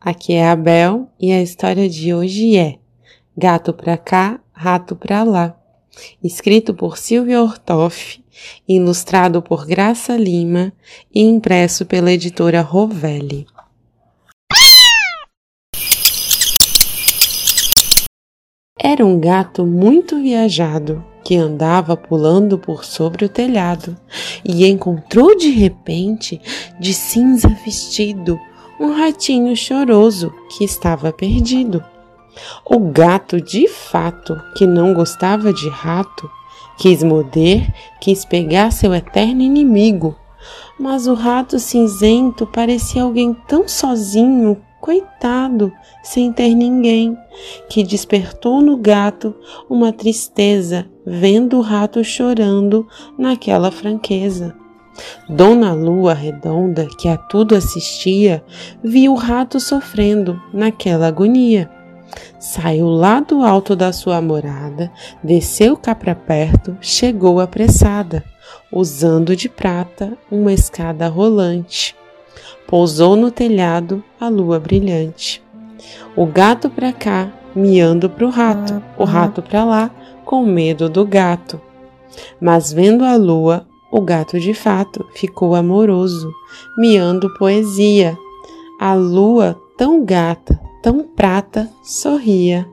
Aqui é a Bel e a história de hoje é Gato pra cá, rato pra lá. Escrito por Silvia Ortoff, ilustrado por Graça Lima e impresso pela editora Rovelli. Era um gato muito viajado que andava pulando por sobre o telhado e encontrou de repente, de cinza vestido, um ratinho choroso que estava perdido. O gato, de fato, que não gostava de rato, quis morder, quis pegar seu eterno inimigo. Mas o rato cinzento parecia alguém tão sozinho, coitado, sem ter ninguém, que despertou no gato uma tristeza vendo o rato chorando naquela franqueza. Dona Lua Redonda, que a tudo assistia, viu o rato sofrendo naquela agonia. Saiu lá do alto da sua morada, desceu cá para perto, chegou apressada, usando de prata uma escada rolante pousou no telhado a lua brilhante. O gato para cá, miando pro rato, o rato para lá, com medo do gato. Mas vendo a lua, o gato de fato ficou amoroso, miando poesia. A lua, tão gata, tão prata, sorria.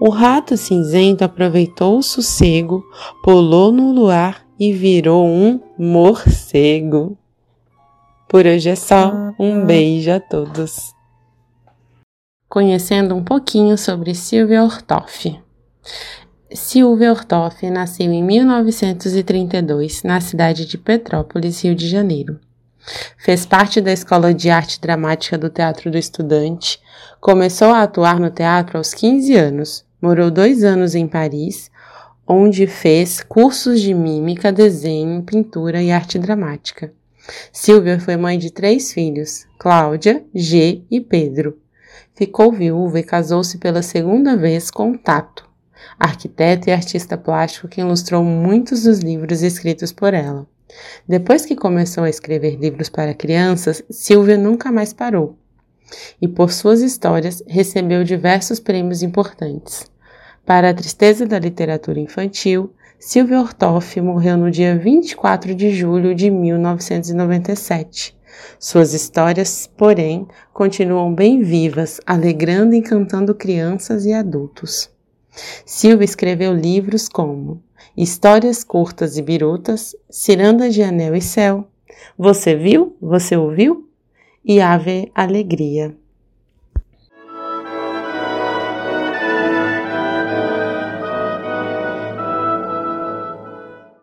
O rato cinzento aproveitou o sossego, pulou no luar e virou um morcego. Por hoje é só. Um beijo a todos. Conhecendo um pouquinho sobre Silvia Ortoff. Silvia Ortoff nasceu em 1932 na cidade de Petrópolis, Rio de Janeiro. Fez parte da Escola de Arte Dramática do Teatro do Estudante. Começou a atuar no teatro aos 15 anos. Morou dois anos em Paris, onde fez cursos de mímica, desenho, pintura e arte dramática. Silvia foi mãe de três filhos, Cláudia, G e Pedro. Ficou viúva e casou-se pela segunda vez com Tato, arquiteto e artista plástico que ilustrou muitos dos livros escritos por ela. Depois que começou a escrever livros para crianças, Silvia nunca mais parou. E por suas histórias recebeu diversos prêmios importantes. Para a tristeza da literatura infantil, Silvia Ortoff morreu no dia 24 de julho de 1997. Suas histórias, porém, continuam bem vivas, alegrando e encantando crianças e adultos. Silvia escreveu livros como Histórias Curtas e Birutas, Ciranda de Anel e Céu, Você Viu? Você Ouviu? e Ave Alegria.